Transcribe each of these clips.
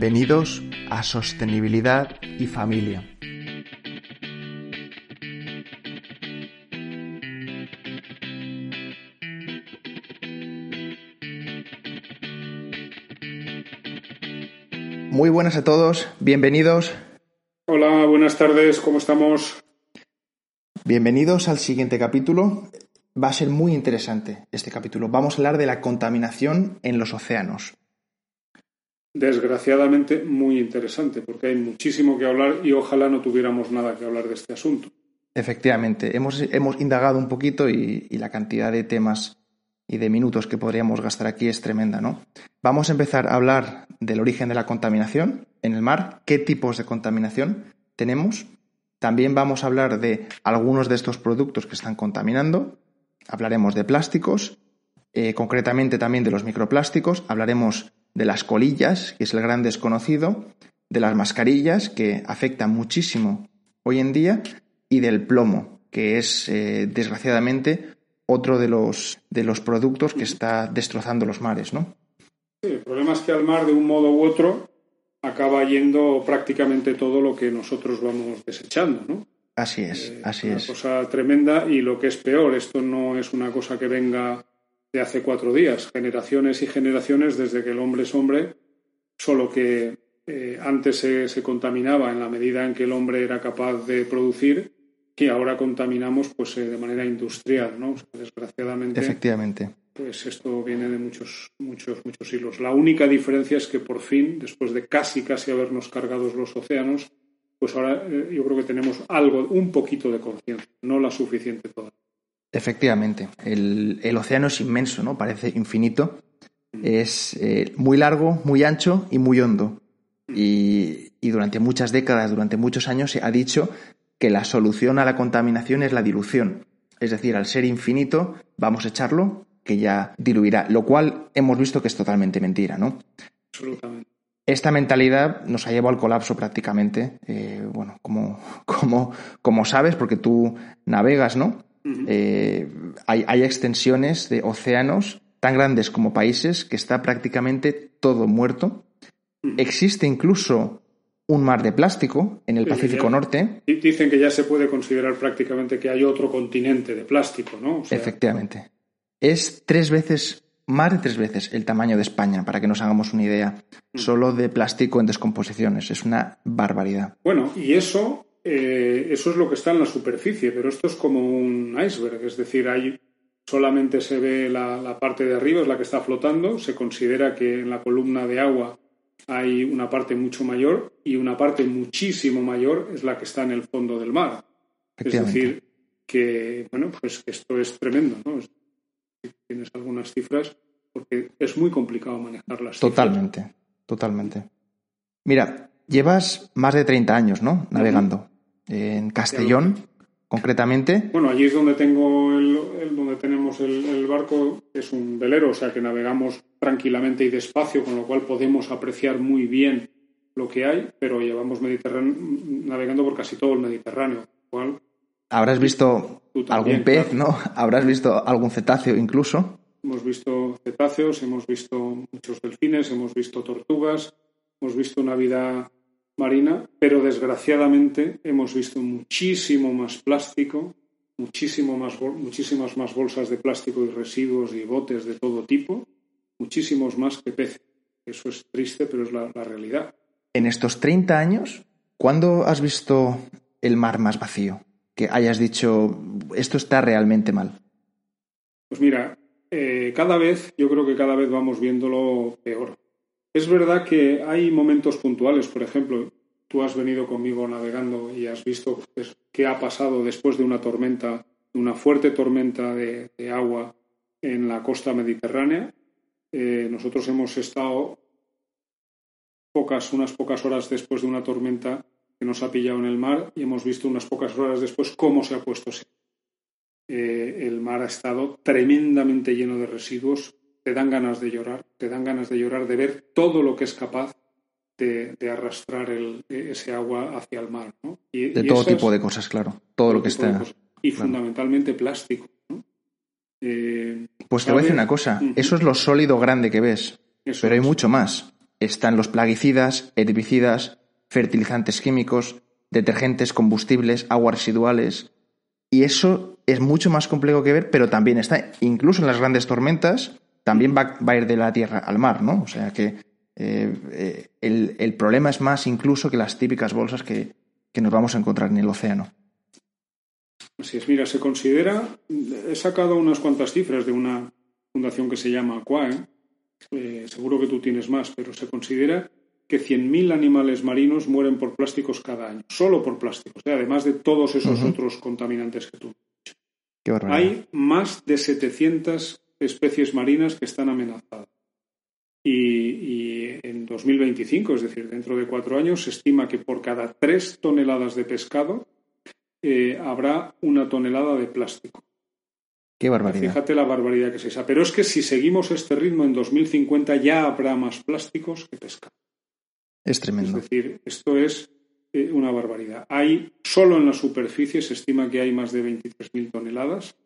Bienvenidos a Sostenibilidad y Familia. Muy buenas a todos, bienvenidos. Hola, buenas tardes, ¿cómo estamos? Bienvenidos al siguiente capítulo. Va a ser muy interesante este capítulo. Vamos a hablar de la contaminación en los océanos. Desgraciadamente muy interesante, porque hay muchísimo que hablar y ojalá no tuviéramos nada que hablar de este asunto. Efectivamente, hemos, hemos indagado un poquito y, la cantidad de temas y de minutos que podríamos gastar aquí es tremenda, ¿no? Vamos a empezar a hablar del origen de la contaminación en el mar, qué tipos de contaminación tenemos. También vamos a hablar de algunos de estos productos que están contaminando. Hablaremos de plásticos, eh, concretamente también de los microplásticos. Hablaremos de las colillas, que es el gran desconocido, de las mascarillas, que afectan muchísimo hoy en día, y del plomo, que es, eh, desgraciadamente, otro de los, de los productos que está destrozando los mares, ¿no? Sí, el problema es que al mar, de un modo u otro, acaba yendo prácticamente todo lo que nosotros vamos desechando, ¿no? Así es, eh, así una es. cosa tremenda y lo que es peor, esto no es una cosa que venga de hace cuatro días, generaciones y generaciones desde que el hombre es hombre, solo que eh, antes se, se, contaminaba en la medida en que el hombre era capaz de producir y ahora contaminamos pues eh, de manera industrial, ¿no? O sea, desgraciadamente. Efectivamente. Pues esto viene de muchos, muchos, muchos siglos. La única diferencia es que por fin, después de casi, casi habernos cargado los océanos, pues ahora eh, yo creo que tenemos algo, un poquito de conciencia, no la suficiente todavía. Efectivamente, el, el, océano es inmenso, ¿no? Parece infinito. Es eh, muy largo, muy ancho y muy hondo. Y, y, durante muchas décadas, durante muchos años, se ha dicho que la solución a la contaminación es la dilución. Es decir, al ser infinito, vamos a echarlo, que ya diluirá. Lo cual hemos visto que es totalmente mentira, ¿no? Absolutamente. Esta mentalidad nos ha llevado al colapso prácticamente. Eh, bueno, como, como, como sabes, porque tú navegas, ¿no? Eh, hay, hay, extensiones de océanos tan grandes como países que está prácticamente todo muerto. Existe incluso un mar de plástico en el Sí, Pacífico ya- Norte. Dicen que ya se puede considerar prácticamente que hay otro continente de plástico, ¿no? O sea, Efectivamente. Es tres veces, más de tres veces el tamaño de España, para que nos hagamos una idea, solo de plástico en descomposiciones. Es una barbaridad. Bueno, y eso, eh, eso es lo que está en la superficie, pero esto es como un iceberg, es decir, hay solamente se ve la, la parte de arriba, es la que está flotando, se considera que en la columna de agua hay una parte mucho mayor y una parte muchísimo mayor es la que está en el fondo del mar. Es decir, que, bueno, pues esto es tremendo, ¿no? Si tienes algunas cifras, porque es muy complicado manejarlas. Totalmente, totalmente. Mira, llevas más de 30 años, ¿no? Navegando. En Castellón, concretamente. Bueno, allí es donde tengo el, el- donde tenemos el, el barco, es un velero, o sea que navegamos tranquilamente y despacio, con lo cual podemos apreciar muy bien lo que hay, pero llevamos Mediterráneo, navegando por casi todo el Mediterráneo, cual Habrás visto también, algún pez, claro. ¿no? Habrás visto algún cetáceo incluso. hemos visto cetáceos, hemos visto muchos delfines, hemos visto tortugas, hemos visto una vida marina, pero desgraciadamente hemos visto muchísimo más plástico, muchísimo más, muchísimas más bolsas de plástico y residuos y botes de todo tipo, muchísimos más que peces. Eso es triste, pero es la, la realidad. En estos 30 años, ¿cuándo has visto el mar más vacío? Que hayas dicho, esto está realmente mal. Pues mira, eh, cada vez, yo creo que cada vez vamos viéndolo peor. Es verdad que hay momentos puntuales, por ejemplo, tú has venido conmigo navegando y has visto qué ha pasado después de una tormenta, una fuerte tormenta de, agua en la costa mediterránea. Eh, nosotros hemos estado pocas, unas pocas horas después de una tormenta que nos ha pillado en el mar y hemos visto unas pocas horas después cómo se ha puesto eh, el mar ha estado tremendamente lleno de residuos. Te dan ganas de llorar, te dan ganas de llorar de ver todo lo que es capaz de, arrastrar ese agua hacia el mar. de todo tipo de cosas, claro. Todo, lo que está. Y fundamentalmente plástico. Eh, pues te voy a decir una cosa. Eso es lo sólido grande que ves. pero hay mucho más. Están los plaguicidas, herbicidas, fertilizantes químicos, detergentes, combustibles, aguas residuales. Y eso es mucho más complejo que ver, pero también está, incluso en las grandes tormentas, también va, a ir de la tierra al mar, ¿no? O sea que eh, eh, el, problema es más incluso que las típicas bolsas que, nos vamos a encontrar en el océano. Así es, mira, se considera, he sacado unas cuantas cifras de una fundación que se llama Aquae, eh, seguro que tú tienes más, pero se considera que 100.000 animales marinos mueren por plásticos cada año, solo por plásticos, además de todos esos otros contaminantes que tú has Hay más de 700 especies marinas que están amenazadas. Y, en 2025, es decir, dentro de cuatro años, se estima que por cada tres toneladas de pescado eh, habrá una tonelada de plástico. Qué barbaridad. Fíjate la barbaridad que es esa. Pero es que si seguimos este ritmo en 2050 ya habrá más plásticos que pescado. Es tremendo. Es decir, esto es eh, una barbaridad. Hay, solo en la superficie se estima que hay más de 23.000 toneladas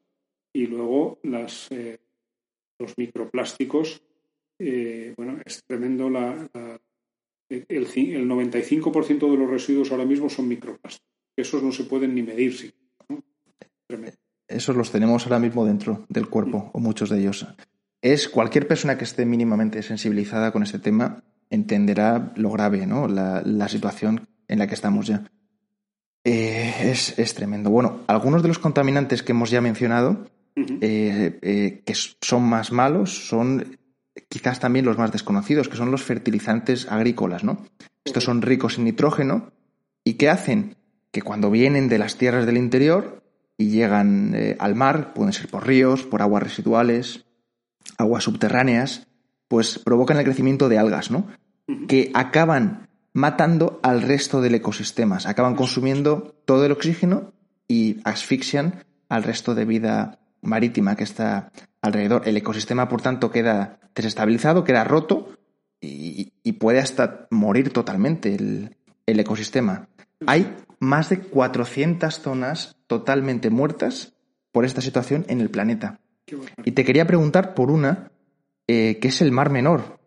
y luego las, eh, los microplásticos eh, bueno, es tremendo. La, el, el, 95% de los residuos ahora mismo son microplásticos. Esos no se pueden ni medir. Sí, Esos los tenemos ahora mismo dentro del cuerpo, o muchos de ellos. Es cualquier persona que esté mínimamente sensibilizada con este tema entenderá lo grave, ¿no? La, la situación en la que estamos ya. Eh, es, es, tremendo. Bueno, algunos de los contaminantes que hemos ya mencionado, eh, que son más malos, son quizás también los más desconocidos, que son los fertilizantes agrícolas, ¿no? Estos son ricos en nitrógeno y que hacen que cuando vienen de las tierras del interior y llegan eh, al mar, pueden ser por ríos, por aguas residuales, aguas subterráneas, pues provocan el crecimiento de algas, ¿no? Que acaban matando al resto del ecosistema, acaban consumiendo todo el oxígeno y asfixian al resto de vida marítima que está alrededor. El ecosistema, por tanto, queda desestabilizado, queda roto y, puede hasta morir totalmente el, ecosistema. Hay más de 400 zonas totalmente muertas por esta situación en el planeta. Y te quería preguntar por una, eh, que es el Mar Menor,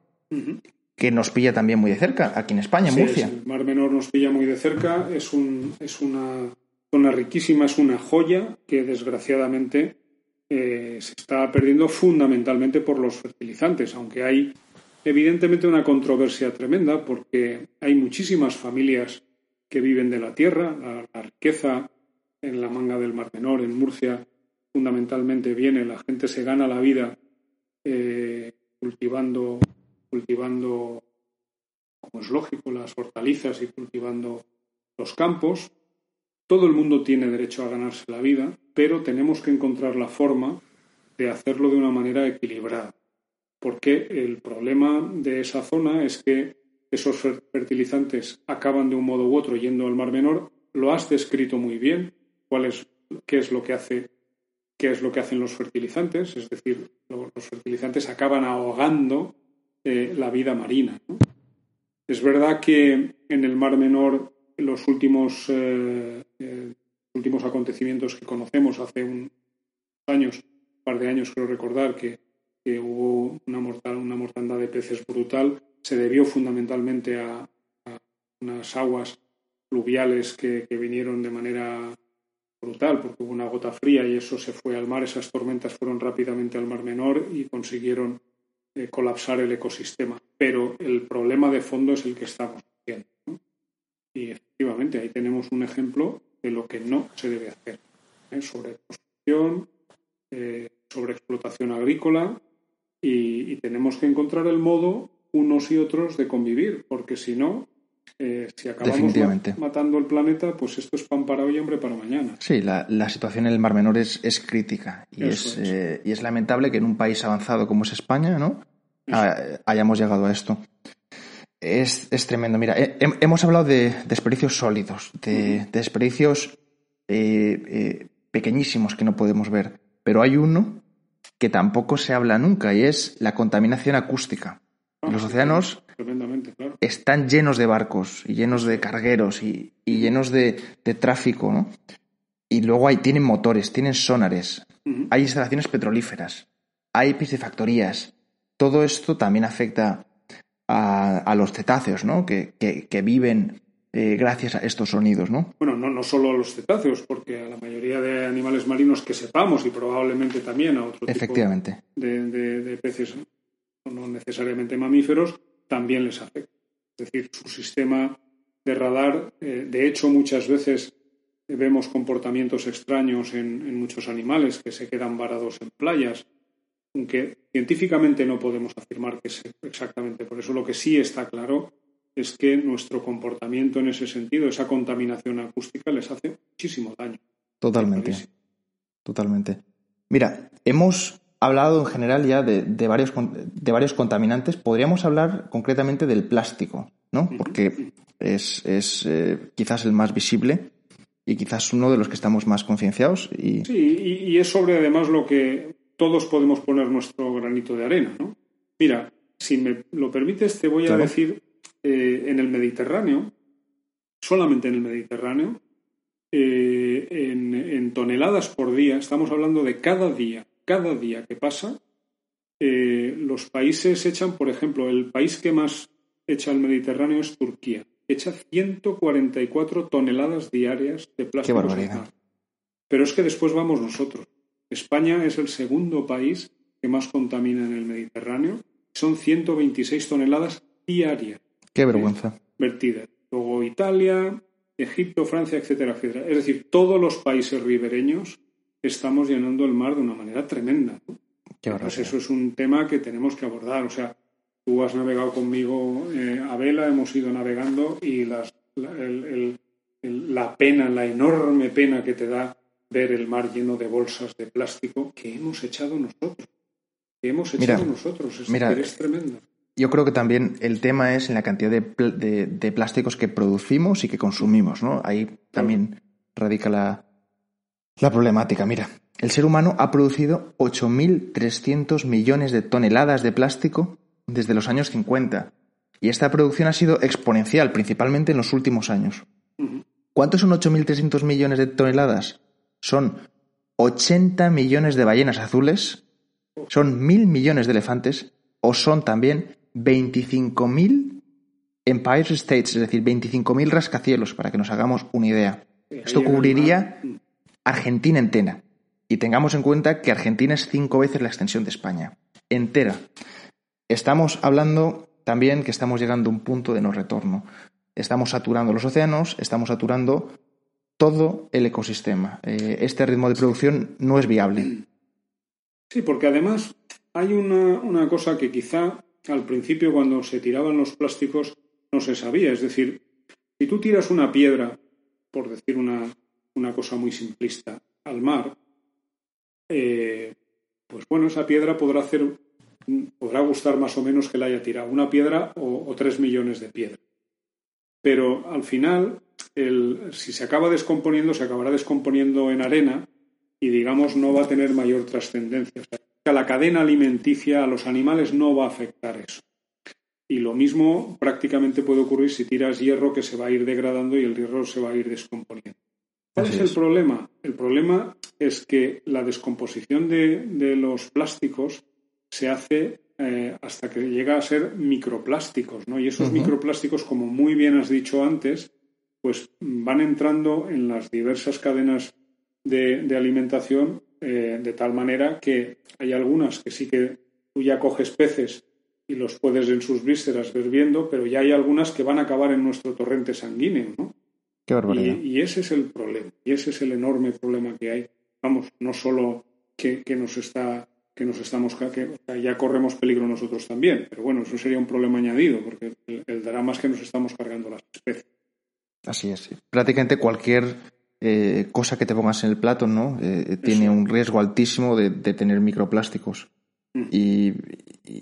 que nos pilla también muy de cerca, aquí en España, en Murcia. el Mar Menor nos pilla muy de cerca, es, un, es una zona riquísima, es una joya que desgraciadamente eh, se está perdiendo fundamentalmente por los fertilizantes, aunque hay evidentemente una controversia tremenda porque hay muchísimas familias que viven de la tierra, la, riqueza en la manga del Mar Menor, en Murcia, fundamentalmente viene, la gente se gana la vida eh, cultivando, cultivando, como es lógico, las hortalizas y cultivando los campos. Todo el mundo tiene derecho a ganarse la vida, pero tenemos que encontrar la forma de hacerlo de una manera equilibrada. Porque el problema de esa zona es que esos fertilizantes acaban de un modo u otro yendo al Mar Menor. Lo has descrito muy bien. ¿Cuál es, qué es lo que hace, qué es lo que hacen los fertilizantes? Es decir, los fertilizantes acaban ahogando eh, la vida marina. Es verdad que en el Mar Menor los últimos, eh, eh, últimos acontecimientos que conocemos hace un años, un par de años creo recordar que, hubo una, mortal, una mortandad de peces brutal, se debió fundamentalmente a, unas aguas fluviales que, vinieron de manera brutal, porque hubo una gota fría y eso se fue al mar, esas tormentas fueron rápidamente al Mar Menor y consiguieron eh, colapsar el ecosistema. Pero el problema de fondo es el que estamos viendo. Y efectivamente, ahí tenemos un ejemplo de lo que no se debe hacer. ¿eh? Sobre construcción, eh, sobre explotación agrícola y, tenemos que encontrar el modo unos y otros de convivir, porque si no, eh, si acabamos matando el planeta, pues esto es pan para hoy y hambre para mañana. Sí, la, situación en el Mar Menor es, es crítica y es, y es lamentable que en un país avanzado como es España, ¿no? hayamos llegado a esto. Es, es tremendo. Mira, hemos hablado de desperdicios sólidos, de, desperdicios eh, pequeñísimos que no podemos ver, pero hay uno que tampoco se habla nunca y es la contaminación acústica. Ah, los océanos están llenos de barcos y llenos de cargueros y, llenos de, tráfico, ¿no? Y luego hay, tienen motores, tienen sonares, hay instalaciones petrolíferas, hay piscifactorías. Todo esto también afecta a, los cetáceos, ¿no? Que, viven eh, gracias a estos sonidos, ¿no? Bueno, no, no solo a los cetáceos, porque a la mayoría de animales marinos que sepamos y probablemente también a otros Efectivamente. de peces no necesariamente mamíferos, también les afecta. Es decir, su sistema de radar, eh, de hecho, muchas veces vemos comportamientos extraños en, muchos animales que se quedan varados en playas, aunque científicamente no podemos afirmar que es exactamente por eso. Lo que sí está claro es que nuestro comportamiento en ese sentido, esa contaminación acústica, les hace muchísimo daño. Totalmente. Totalmente. Mira, hemos hablado en general ya de, varios, de varios contaminantes. Podríamos hablar concretamente del plástico, ¿no? Porque es, eh, quizás el más visible y quizás uno de los que estamos más concienciados. Y... Sí, y, es sobre además lo que todos podemos poner nuestro granito de arena, ¿no? Mira, si me lo permites, te voy a decir, eh, en el Mediterráneo, solamente en el Mediterráneo, eh, en toneladas por día, estamos hablando de cada día, cada día que pasa, eh, los países echan, por ejemplo, el país que más echa al Mediterráneo es Turquía. Echa 144 toneladas diarias de plástico. Pero es que después vamos nosotros. España es el segundo país que más contamina en el Mediterráneo. Son 126 toneladas diarias. Qué vergüenza. vertidas. Luego Italia, Egipto, Francia, etcétera, etcétera. Es decir, todos los países ribereños estamos llenando el mar de una manera tremenda. pues eso es un tema que tenemos que abordar. O sea, tú has navegado conmigo eh, a vela, hemos ido navegando y las, la, pena, la enorme pena que te da ver el mar lleno de bolsas de plástico que hemos echado nosotros. Que hemos echado nosotros. Es, mira, es tremendo. Yo creo que también el tema es en la cantidad de, plásticos que producimos y que consumimos, ¿no? Ahí también radica la, la problemática, mira, el ser humano ha producido 8.300 millones de toneladas de plástico desde los años 50 y esta producción ha sido exponencial, principalmente en los últimos años. ¿Cuántos son 8.300 millones de toneladas? Son 80 millones de ballenas azules, son mil millones de elefantes o son también 25.000 Empire States, es decir, 25.000 rascacielos, para que nos hagamos una idea. Esto cubriría Argentina entera. Y tengamos en cuenta que Argentina es cinco veces la extensión de España. Entera. Estamos hablando también que estamos llegando a un punto de no retorno. Estamos saturando los océanos, estamos saturando todo el ecosistema. Eh, este ritmo de producción no es viable. Sí, porque además hay una, una cosa que quizá al principio cuando se tiraban los plásticos no se sabía. Es decir, si tú tiras una piedra, por decir una, una cosa muy simplista, al mar, eh, pues bueno, esa piedra podrá hacer, podrá gustar más o menos que la haya tirado una piedra o, tres millones de piedras. Pero al final, el, si se acaba descomponiendo, se acabará descomponiendo en arena y digamos no va a tener mayor trascendencia. O sea, a la cadena alimenticia, a los animales no va a afectar eso. Y lo mismo prácticamente puede ocurrir si tiras hierro que se va a ir degradando y el hierro se va a ir descomponiendo. ¿Cuál es el problema? El problema es que la descomposición de, los plásticos se hace eh, hasta que llega a ser microplásticos, ¿no? Y esos microplásticos, como muy bien has dicho antes, pues van entrando en las diversas cadenas de, alimentación eh, de tal manera que hay algunas que sí que tú ya coges peces y los puedes en sus vísceras ver viendo, pero ya hay algunas que van a acabar en nuestro torrente sanguíneo, ¿no? y, ese es el problema, y ese es el enorme problema que hay. Vamos, no solo que, nos está que nos estamos que ya corremos peligro nosotros también. Pero bueno, eso sería un problema añadido, porque el, drama es que nos estamos cargando las especies. Así es. Prácticamente cualquier eh, cosa que te pongas en el plato, ¿no? Eh, tiene un riesgo altísimo de, tener microplásticos. Mm. Y,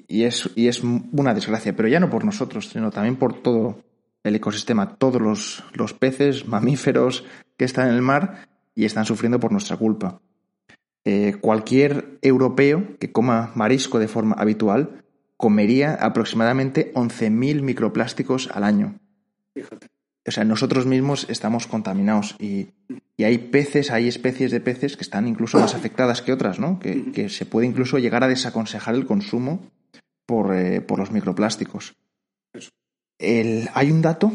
y, es, y es una desgracia, pero ya no por nosotros, sino también por todo el ecosistema, todos los, los peces, mamíferos que están en el mar y están sufriendo por nuestra culpa. Eh, cualquier europeo que coma marisco de forma habitual comería aproximadamente 11.000 microplásticos al año. Fíjate. O sea, nosotros mismos estamos contaminados y, hay peces, hay especies de peces que están incluso más afectadas que otras, ¿no? Que, se puede incluso llegar a desaconsejar el consumo por, eh, los microplásticos. hay un dato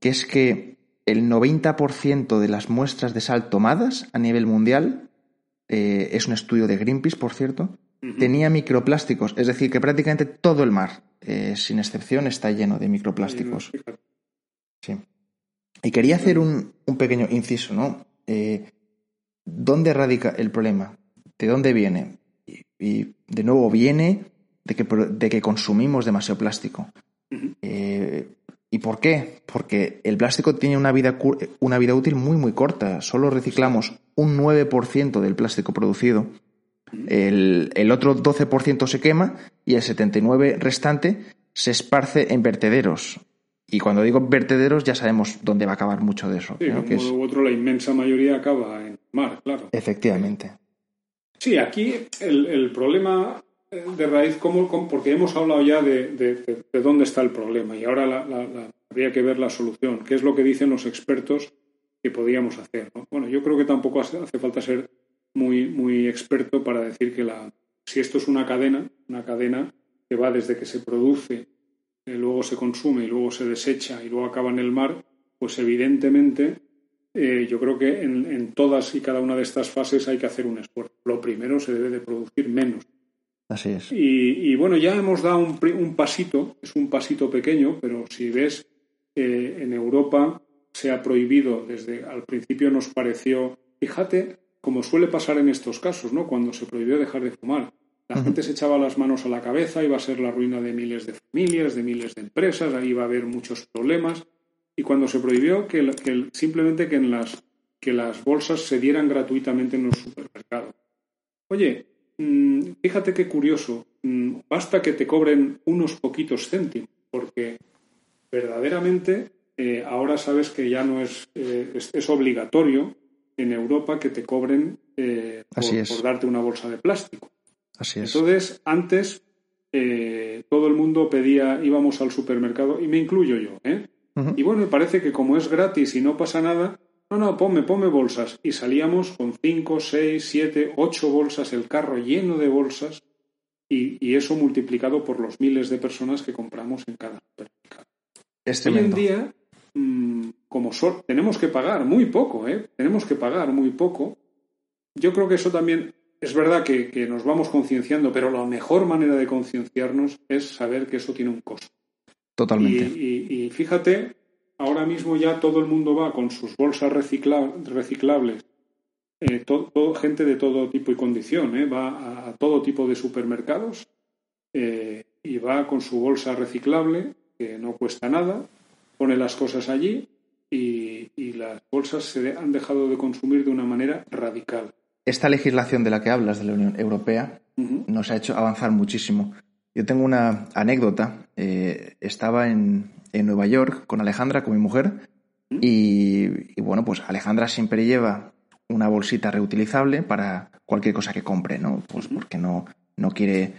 que es que el 90% de las muestras de sal tomadas a nivel mundial eh, es un estudio de Greenpeace, por cierto, tenía microplásticos, es decir, que prácticamente todo el mar, eh, sin excepción, está lleno de microplásticos. Sí. Y quería hacer un, pequeño inciso, ¿no? Eh, ¿Dónde radica el problema? ¿De dónde viene? Y, de nuevo, viene de que, de que consumimos demasiado plástico. ¿Y por qué? Porque el plástico tiene una vida, una vida útil muy, muy corta. Solo reciclamos un 9% del plástico producido. El, el otro 12% se quema y el 79% restante se esparce en vertederos. Y cuando digo vertederos ya sabemos dónde va a acabar mucho de eso. Sí, de un modo u otro la inmensa mayoría acaba en mar, claro. Efectivamente. Sí, aquí el, el problema de raíz, ¿cómo, porque hemos hablado ya de, dónde está el problema y ahora habría que ver la solución. ¿Qué es lo que dicen los expertos que podríamos hacer? Bueno, yo creo que tampoco hace, falta ser muy, muy experto para decir que la, si esto es una cadena, una cadena que va desde que se produce, eh, luego se consume y luego se desecha y luego acaba en el mar, pues evidentemente eh, yo creo que en, en, todas y cada una de estas fases hay que hacer un esfuerzo. Lo primero se debe de producir menos Así es. Y, bueno, ya hemos dado un, pasito, es un pasito pequeño, pero si ves, eh, en Europa se ha prohibido, desde al principio nos pareció, fíjate, como suele pasar en estos casos, ¿no? Cuando se prohibió dejar de fumar. La gente se echaba las manos a la cabeza, iba a ser la ruina de miles de familias, de miles de empresas, ahí iba a haber muchos problemas. Y cuando se prohibió que, que simplemente que, en las, que las bolsas se dieran gratuitamente en los supermercados. Oye, Mm, fíjate qué curioso, mm, basta que te cobren unos poquitos céntimos, porque verdaderamente eh, ahora sabes que ya no es, eh, es, obligatorio en Europa que te cobren eh, por, darte una bolsa de plástico. Así es. Entonces, antes todo el mundo pedía, íbamos al supermercado, y me incluyo yo, Y bueno, me parece que como es gratis y no pasa nada, no, no, ponme, ponme bolsas. Y salíamos con cinco, seis, siete, ocho bolsas, el carro lleno de bolsas, y, eso multiplicado por los miles de personas que compramos en cada supermercado. Hoy en día, mm, como tenemos que pagar muy poco, ¿eh? Tenemos que pagar muy poco. Yo creo que eso también es verdad que, nos vamos concienciando, pero la mejor manera de concienciarnos es saber que eso tiene un costo. Totalmente. y fíjate, ahora mismo ya todo el mundo va con sus bolsas reciclables, eh, gente de todo tipo y condición, eh, va a, todo tipo de supermercados eh, y va con su bolsa reciclable, que no cuesta nada, pone las cosas allí y, las bolsas se han dejado de consumir de una manera radical. Esta legislación de la que hablas, de la Unión Europea, nos ha hecho avanzar muchísimo. Yo tengo una anécdota. estaba en, en Nueva York con Alejandra, con mi mujer. Y, bueno, pues Alejandra siempre lleva una bolsita reutilizable para cualquier cosa que compre, ¿no? Pues porque no, no quiere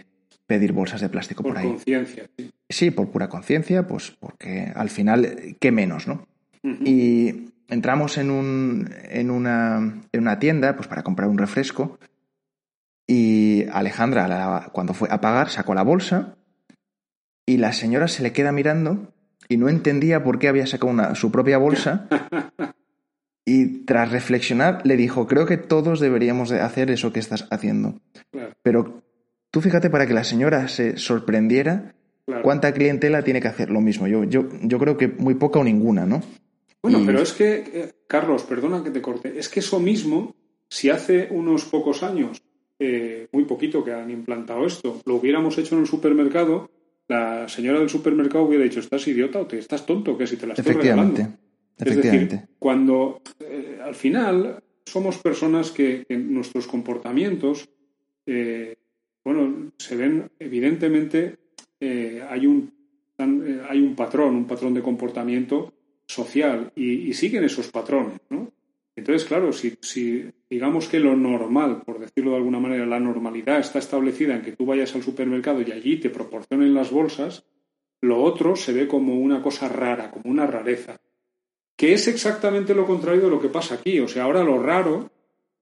pedir bolsas de plástico por, ahí. Por conciencia, sí. Sí, por pura conciencia, pues porque al final, ¿qué menos, no? Y entramos en, un, en, una, en una tienda pues para comprar un refresco y Alejandra, cuando fue a pagar, sacó la bolsa y la señora se le queda mirando y no entendía por qué había sacado una, su propia bolsa. Y tras reflexionar, le dijo, creo que todos deberíamos de hacer eso que estás haciendo. Pero tú fíjate para que la señora se sorprendiera cuánta clientela tiene que hacer lo mismo. Yo, yo, yo creo que muy poca o ninguna, ¿no? Bueno, pero es que, eh, Carlos, perdona que te corte, es que eso mismo, si hace unos pocos años eh, muy poquito que han implantado esto. Lo hubiéramos hecho en el supermercado, la señora del supermercado hubiera dicho, ¿estás idiota o te estás tonto que si te la estoy regalando? Efectivamente. Es decir, cuando eh, al final somos personas que, en nuestros comportamientos, eh, bueno, se ven evidentemente hay un hay un patrón, un patrón de comportamiento social y, siguen esos patrones, ¿no? Entonces, claro, si, si, digamos que lo normal, por decirlo de alguna manera, la normalidad está establecida en que tú vayas al supermercado y allí te proporcionen las bolsas, lo otro se ve como una cosa rara, como una rareza, que es exactamente lo contrario de lo que pasa aquí. O sea, ahora lo raro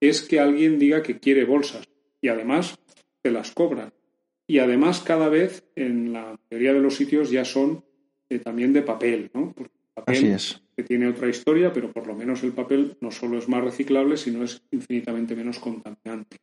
es que alguien diga que quiere bolsas y además te las cobran. Y además cada vez en la mayoría de los sitios ya son eh, también de papel, ¿no? Así es que tiene otra historia, pero por lo menos el papel no solo es más reciclable, sino es infinitamente menos contaminante.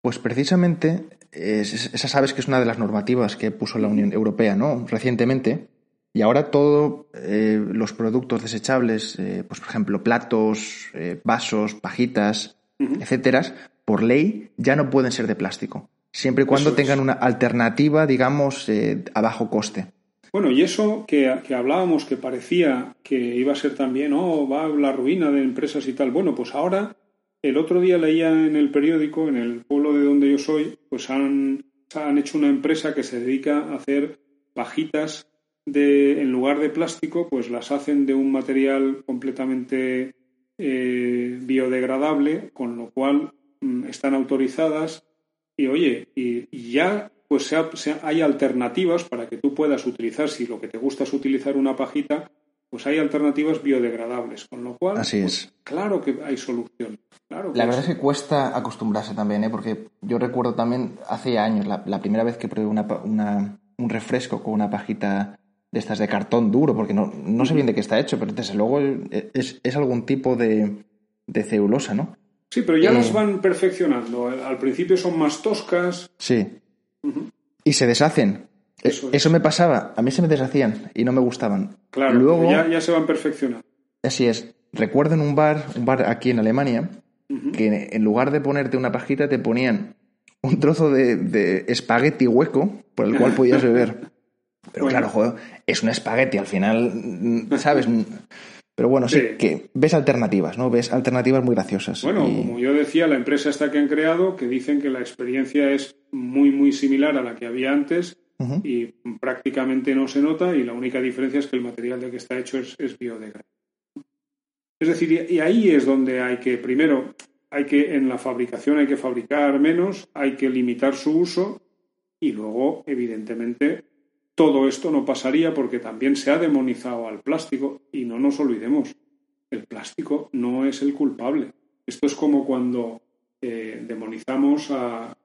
Pues precisamente, esa sabes que es una de las normativas que puso la Unión Europea, ¿no? Recientemente. Y ahora todos eh, los productos desechables, eh, pues por ejemplo, platos, eh, vasos, pajitas, etcétera, por ley ya no pueden ser de plástico. Siempre y cuando tengan una alternativa, digamos, a bajo coste. Bueno, y eso que, hablábamos, que parecía que iba a ser también, oh, va la ruina de empresas y tal. Bueno, pues ahora, el otro día leía en el periódico, en el pueblo de donde yo soy, pues han, han hecho una empresa que se dedica a hacer pajitas de, en lugar de plástico, pues las hacen de un material completamente eh, biodegradable, con lo cual mm, están autorizadas. Y oye, y ya pues hay alternativas para que tú puedas utilizar, si lo que te gusta es utilizar una pajita, pues hay alternativas biodegradables, con lo cual, Así pues, es. claro que hay solución. Claro la verdad es que cuesta acostumbrarse también, ¿eh? porque yo recuerdo también hace años, la, primera vez que probé un refresco con una pajita de estas de cartón duro, porque no, no sé bien de qué está hecho, pero desde luego es, algún tipo de, de, celulosa, ¿no? Sí, pero ya las eh, van perfeccionando. Al principio son más toscas. Sí. Y se deshacen. Eso, me pasaba. A mí se me deshacían y no me gustaban. Claro, Luego, ya, se van perfeccionando. Así es. Recuerdo en un bar, un bar aquí en Alemania, que en lugar de ponerte una pajita te ponían un trozo de, espagueti hueco por el cual podías beber. Pero claro, joder, es un espagueti al final, ¿sabes? Pero bueno, sí. que ves alternativas, ¿no? Ves alternativas muy graciosas. Bueno, como yo decía, la empresa esta que han creado, que dicen que la experiencia es muy, muy similar a la que había antes y prácticamente no se nota y la única diferencia es que el material de que está hecho es, es biodegradable. Es decir, y ahí es donde hay que, primero, hay que, en la fabricación hay que fabricar menos, hay que limitar su uso y luego, evidentemente, todo esto no pasaría porque también se ha demonizado al plástico y no nos olvidemos, el plástico no es el culpable. Esto es como cuando eh, demonizamos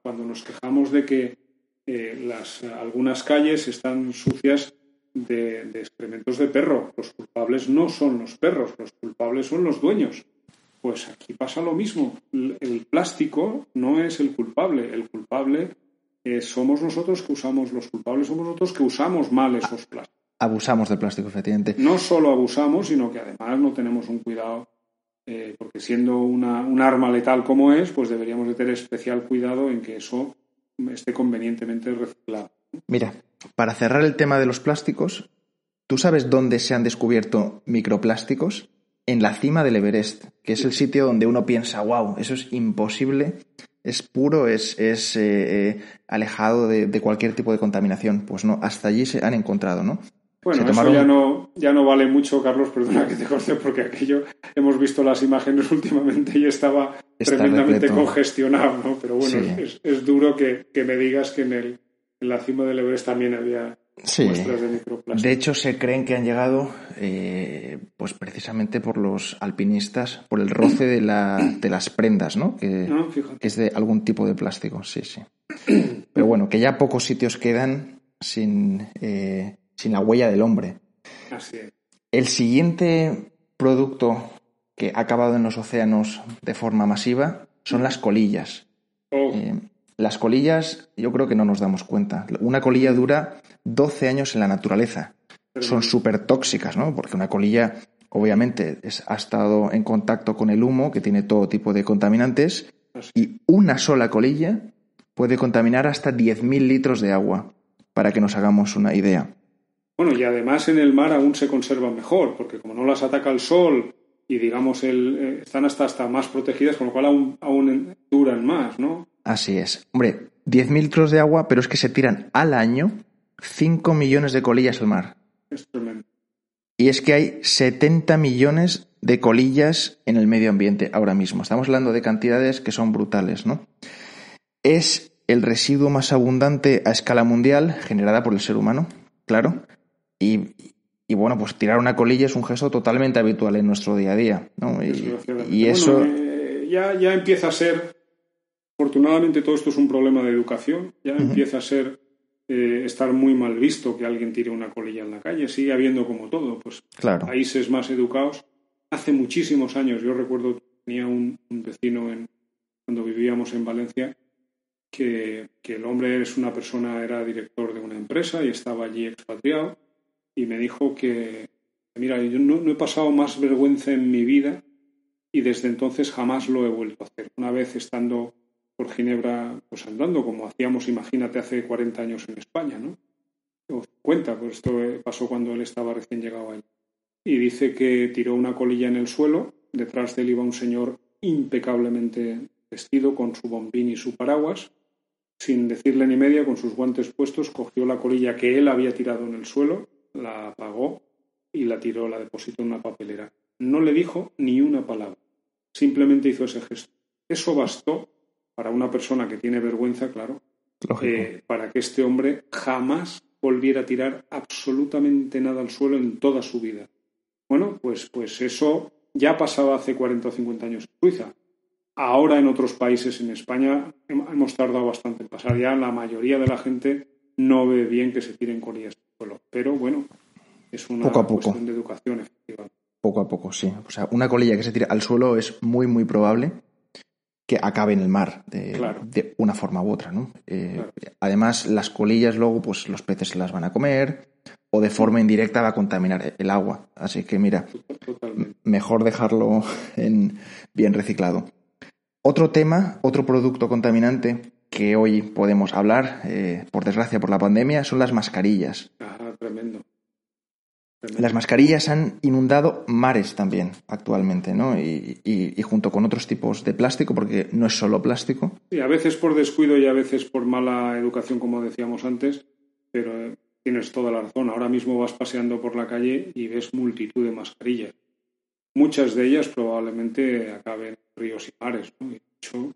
cuando nos quejamos de que eh, algunas calles están sucias de, de, excrementos de perro. Los culpables no son los perros, los culpables son los dueños. Pues aquí pasa lo mismo. El plástico no es el culpable. El culpable somos nosotros que usamos, los culpables somos nosotros que usamos mal esos plásticos. Abusamos del plástico, efectivamente. No solo abusamos, sino que además no tenemos un cuidado, eh, porque siendo una, un arma letal como es, pues deberíamos de tener especial cuidado en que eso esté convenientemente reciclado. Mira, para cerrar el tema de los plásticos, ¿tú sabes dónde se han descubierto microplásticos? En la cima del Everest, que es el sitio donde uno piensa, wow, eso es imposible es puro, es, es eh, eh, alejado de, cualquier tipo de contaminación. Pues no, hasta allí se han encontrado, ¿no? Bueno, eso ya no, ya no vale mucho, Carlos, perdona que te corte, porque aquello hemos visto las imágenes últimamente y estaba tremendamente congestionado, ¿no? Pero bueno, es, duro que, me digas que en, el, en la cima del Everest también había Sí. De hecho, se creen que han llegado, eh, pues precisamente por los alpinistas, por el roce de, la, de las prendas, ¿no? Que, es de algún tipo de plástico, sí, sí. Pero bueno, que ya pocos sitios quedan sin, eh, sin la huella del hombre. Así es. El siguiente producto que ha acabado en los océanos de forma masiva son las colillas. Oh. Eh, las colillas, yo creo que no nos damos cuenta. Una colilla dura 12 años en la naturaleza. Son súper tóxicas, ¿no? Porque una colilla, obviamente, ha estado en contacto con el humo, que tiene todo tipo de contaminantes, Y una sola colilla puede contaminar hasta 10.000 litros de agua, para que nos hagamos una idea. Bueno, y además en el mar aún se conserva mejor, porque como no las ataca el sol y digamos el, eh, están hasta, hasta más protegidas, con lo cual aún, aún duran más, ¿no? Así es. Hombre, 10.000 litros de agua, pero es que se tiran al año 5 millones de colillas al mar. Y es que hay 70 millones de colillas en el medio ambiente ahora mismo. Estamos hablando de cantidades que son brutales, ¿no? Es el residuo más abundante a escala mundial generada por el ser humano, claro. Y, y bueno, pues tirar una colilla es un gesto totalmente habitual en nuestro día a día, ¿no? Y, eso... Eh, ya, ya empieza a ser, afortunadamente todo esto es un problema de educación, ya empieza a ser eh, estar muy mal visto que alguien tire una colilla en la calle. Sigue habiendo como todo, pues países más educados. Hace muchísimos años, yo recuerdo, tenía un, vecino en, cuando vivíamos en Valencia, que, el hombre es una persona, era director de una empresa y estaba allí expatriado, y me dijo que, mira, yo no, no he pasado más vergüenza en mi vida y desde entonces jamás lo he vuelto a hacer. Una vez estando por Ginebra pues andando, como hacíamos, imagínate, hace 40 años en España, ¿no? O 50, pues esto pasó cuando él estaba recién llegado ahí. Y dice que tiró una colilla en el suelo, detrás de él iba un señor impecablemente vestido con su bombín y su paraguas, sin decirle ni media, con sus guantes puestos, cogió la colilla que él había tirado en el suelo, la apagó y la tiró, la depositó en una papelera. No le dijo ni una palabra, simplemente hizo ese gesto. Eso bastó para una persona que tiene vergüenza, claro, eh, para que este hombre jamás volviera a tirar absolutamente nada al suelo en toda su vida. Bueno, pues, pues eso ya pasaba hace 40 o 50 años en Suiza. Ahora en otros países, en España, hemos tardado bastante en pasar. Ya la mayoría de la gente no ve bien que se tiren colillas al suelo. Pero bueno, es una poco a poco. cuestión de educación, efectivamente. Poco a poco, sí. O sea, una colilla que se tire al suelo es muy, muy probable que acabe en el mar de, una forma u otra, ¿no? Eh, además, las colillas luego, pues los peces se las van a comer o de forma indirecta va a contaminar el agua. Así que mira, mejor dejarlo en bien reciclado. Otro tema, otro producto contaminante que hoy podemos hablar, eh, por desgracia por la pandemia, son las mascarillas. Ah, tremendo. Las mascarillas han inundado mares también actualmente, ¿no? Y, junto con otros tipos de plástico, porque no es solo plástico. Sí, a veces por descuido y a veces por mala educación, como decíamos antes, pero eh, tienes toda la razón. Ahora mismo vas paseando por la calle y ves multitud de mascarillas. Muchas de ellas probablemente acaben en ríos y mares, ¿no? Y de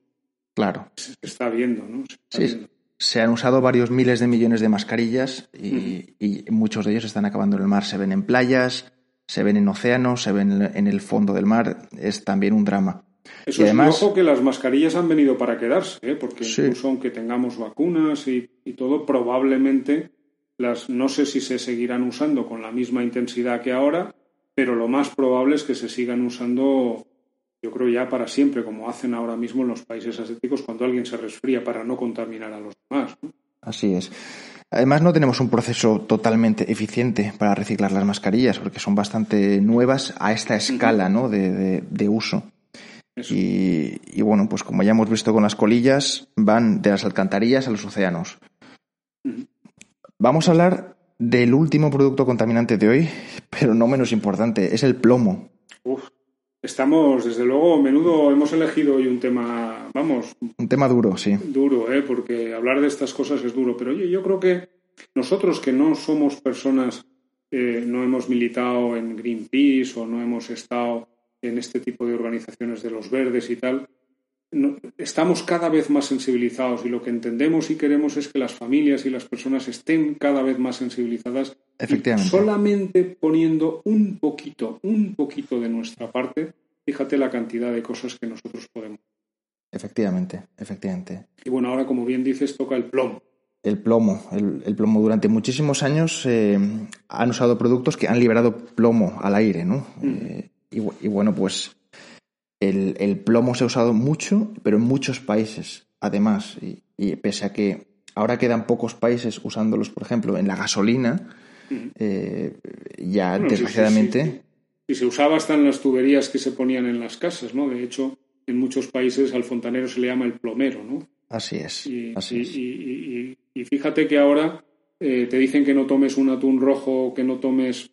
claro. se está viendo, ¿no? sí, se han usado varios miles de millones de mascarillas y, muchos de ellos están acabando en el mar. Se ven en playas, se ven en océanos, se ven en el fondo del mar. Es también un drama. Eso y además, ojo que las mascarillas han venido para quedarse, ¿eh? porque incluso aunque tengamos vacunas y, todo, probablemente las no sé si se seguirán usando con la misma intensidad que ahora, pero lo más probable es que se sigan usando yo creo ya para siempre, como hacen ahora mismo en los países asiáticos cuando alguien se resfría para no contaminar a los demás. Así es. Además, no tenemos un proceso totalmente eficiente para reciclar las mascarillas, porque son bastante nuevas a esta escala ¿no? de, uso. Y, bueno, pues como ya hemos visto con las colillas, van de las alcantarillas a los océanos. Vamos a hablar del último producto contaminante de hoy, pero no menos importante, es el plomo. Uf. Estamos, desde luego, menudo hemos elegido hoy un tema, vamos. Un tema duro, sí. Duro, ¿eh? porque hablar de estas cosas es duro. Pero oye, yo creo que nosotros que no somos personas, eh, no hemos militado en Greenpeace o no hemos estado en este tipo de organizaciones de los verdes y tal, estamos cada vez más sensibilizados y lo que entendemos y queremos es que las familias y las personas estén cada vez más sensibilizadas. Efectivamente. solamente poniendo un poquito, un poquito de nuestra parte, fíjate la cantidad de cosas que nosotros podemos. Efectivamente, efectivamente. Y bueno, ahora como bien dices, toca el plomo. El plomo, el, plomo. Durante muchísimos años eh, han usado productos que han liberado plomo al aire, ¿no? Mm. Eh, y bueno, pues el, plomo se ha usado mucho, pero en muchos países, además. Y, pese a que ahora quedan pocos países usándolos, por ejemplo, en la gasolina, eh, ya desgraciadamente. Y se usaba hasta en las tuberías que se ponían en las casas, ¿no? De hecho, en muchos países al fontanero se le llama el plomero, ¿no? Así es. Y, así y- es. y- y- y fíjate que ahora eh, te dicen que no tomes un atún rojo, que no tomes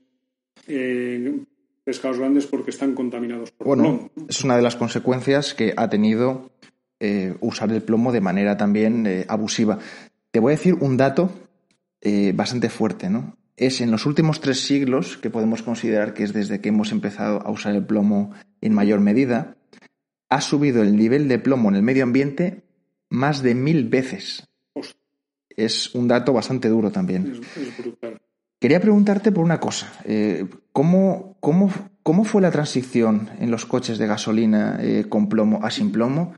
eh, pescados grandes porque están contaminados por Bueno, plomo. es una de las consecuencias que ha tenido eh, usar el plomo de manera también eh, abusiva. Te voy a decir un dato eh, bastante fuerte, ¿no? Es en los últimos tres siglos, que podemos considerar que es desde que hemos empezado a usar el plomo en mayor medida, ha subido el nivel de plomo en el medio ambiente más de mil veces. Hostia, Es un dato bastante duro también. es, es brutal. Quería preguntarte por una cosa. Eh, ¿cómo, fue la transición en los coches de gasolina eh, con plomo a sin plomo?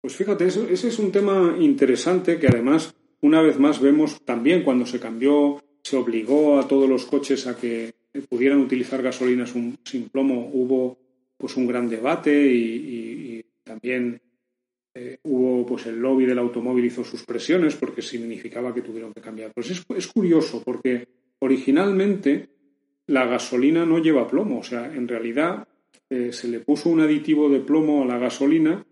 Pues fíjate, eso- ese es un tema interesante que además, una vez más, vemos también cuando se cambió, se obligó a todos los coches a que pudieran utilizar gasolinas sin plomo, hubo pues un gran debate y también eh, hubo pues el lobby del automóvil hizo sus presiones porque significaba que tuvieron que cambiar. Pues es, es curioso porque originalmente la gasolina no lleva plomo, o sea, en realidad eh, se le puso un aditivo de plomo a la gasolina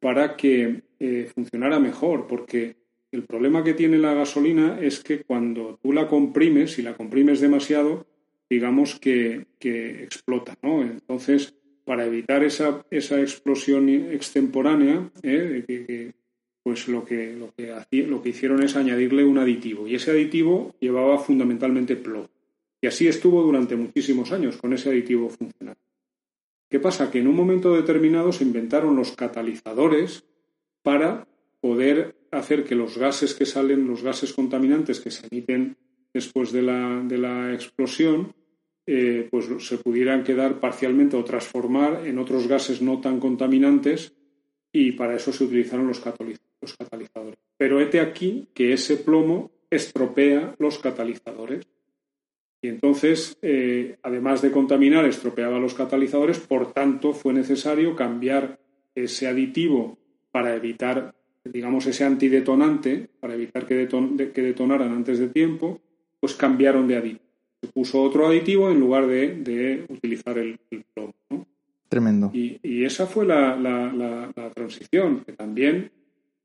para que eh, funcionara mejor, porque el problema que tiene la gasolina es que cuando tú la comprimes, si la comprimes demasiado, digamos que, que explota, ¿no? Entonces, para evitar esa, esa explosión extemporánea, ¿eh? pues lo que, lo, que lo que hicieron es añadirle un aditivo, y ese aditivo llevaba fundamentalmente plomo. Y así estuvo durante muchísimos años con ese aditivo funcionando. ¿Qué pasa? Que en un momento determinado se inventaron los catalizadores para poder hacer que los gases que salen, los gases contaminantes que se emiten después de la, de la explosión, eh, pues se pudieran quedar parcialmente o transformar en otros gases no tan contaminantes y para eso se utilizaron los, cataliz- los catalizadores. Pero hete aquí que ese plomo estropea los catalizadores. Y entonces, eh, además de contaminar, estropeaba los catalizadores, por tanto, fue necesario cambiar ese aditivo para evitar, digamos, ese antidetonante, para evitar que detonaran antes de tiempo, pues cambiaron de aditivo. Se puso otro aditivo en lugar de, de utilizar el, el plomo. ¿no? Tremendo. Y, y esa fue la, la- la- la transición, que también,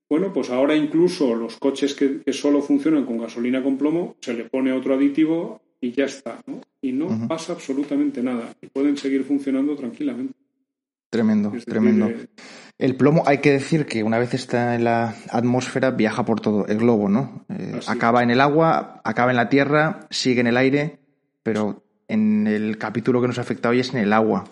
bueno, pues ahora incluso los coches que, que solo funcionan con gasolina con plomo, se le pone otro aditivo y ya está, ¿no? Y no pasa absolutamente nada. Y pueden seguir funcionando tranquilamente. Tremendo, decir, tremendo. eh, El plomo, hay que decir que una vez está en la atmósfera, viaja por todo el globo, ¿no? Eh, acaba en el agua, acaba en la tierra, sigue en el aire, pero en el capítulo que nos afecta hoy es en el agua.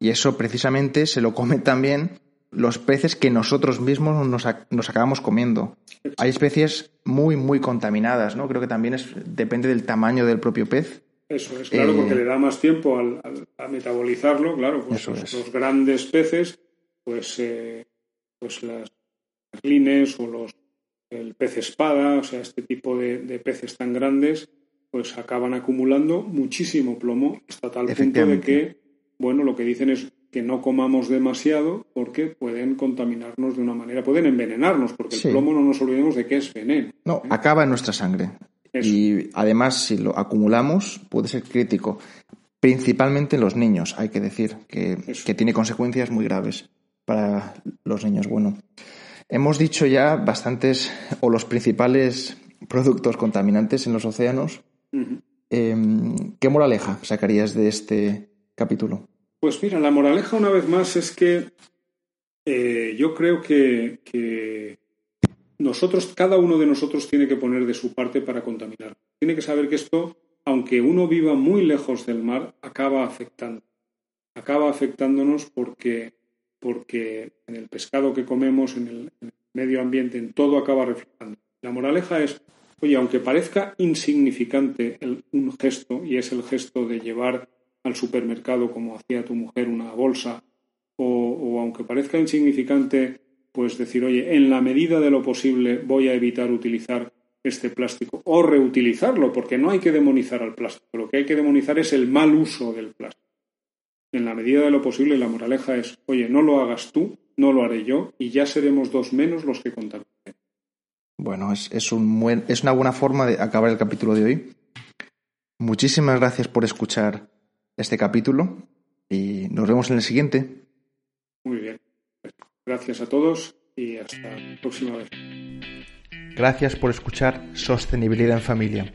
Y eso precisamente se lo comen también los peces que nosotros mismos nos, ac- nos acabamos comiendo. Hay especies muy, muy contaminadas, ¿no? Creo que también es, depende del tamaño del propio pez. Eso es, claro, Eh, porque le da más tiempo al, al- a metabolizarlo, claro, pues Eso los, es. los grandes peces, pues, eh, pues las merlines o los el pez espada, o sea, este tipo de, de peces tan grandes, pues acaban acumulando muchísimo plomo hasta tal punto de que, bueno, lo que dicen es que no comamos demasiado porque pueden contaminarnos de una manera, pueden envenenarnos, porque Sí. el plomo no nos olvidemos de que es veneno. No, acaba en nuestra sangre. Eso. Y además, si lo acumulamos, puede ser crítico. Principalmente en los niños, hay que decir, que, que tiene consecuencias muy graves para los niños. Bueno, hemos dicho ya bastantes, o los principales productos contaminantes en los océanos. Em, ¿Qué moraleja sacarías de este capítulo? Pues mira, la moraleja una vez más es que eh, yo creo que, que nosotros, cada uno de nosotros tiene que poner de su parte para contaminar. Tiene que saber que esto, aunque uno viva muy lejos del mar, acaba afectando. Acaba afectándonos porque, porque en el pescado que comemos, en el, en el medio ambiente, en todo acaba reflejando. La moraleja es, oye, aunque parezca insignificante un gesto, y es el gesto de llevar al supermercado como hacía tu mujer una bolsa, o, aunque parezca insignificante, pues decir, oye, en la medida de lo posible voy a evitar utilizar este plástico o reutilizarlo, porque no hay que demonizar al plástico, lo que hay que demonizar es el mal uso del plástico. En la medida de lo posible, la moraleja es, oye, no lo hagas tú, no lo haré yo, y ya seremos dos menos los que contaminen. Bueno, es, es un buen- es una buena forma de acabar el capítulo de hoy. Muchísimas gracias por escuchar este capítulo y nos vemos en el siguiente. Muy bien. Gracias a todos y hasta la próxima vez. Gracias por escuchar Sostenibilidad en Familia.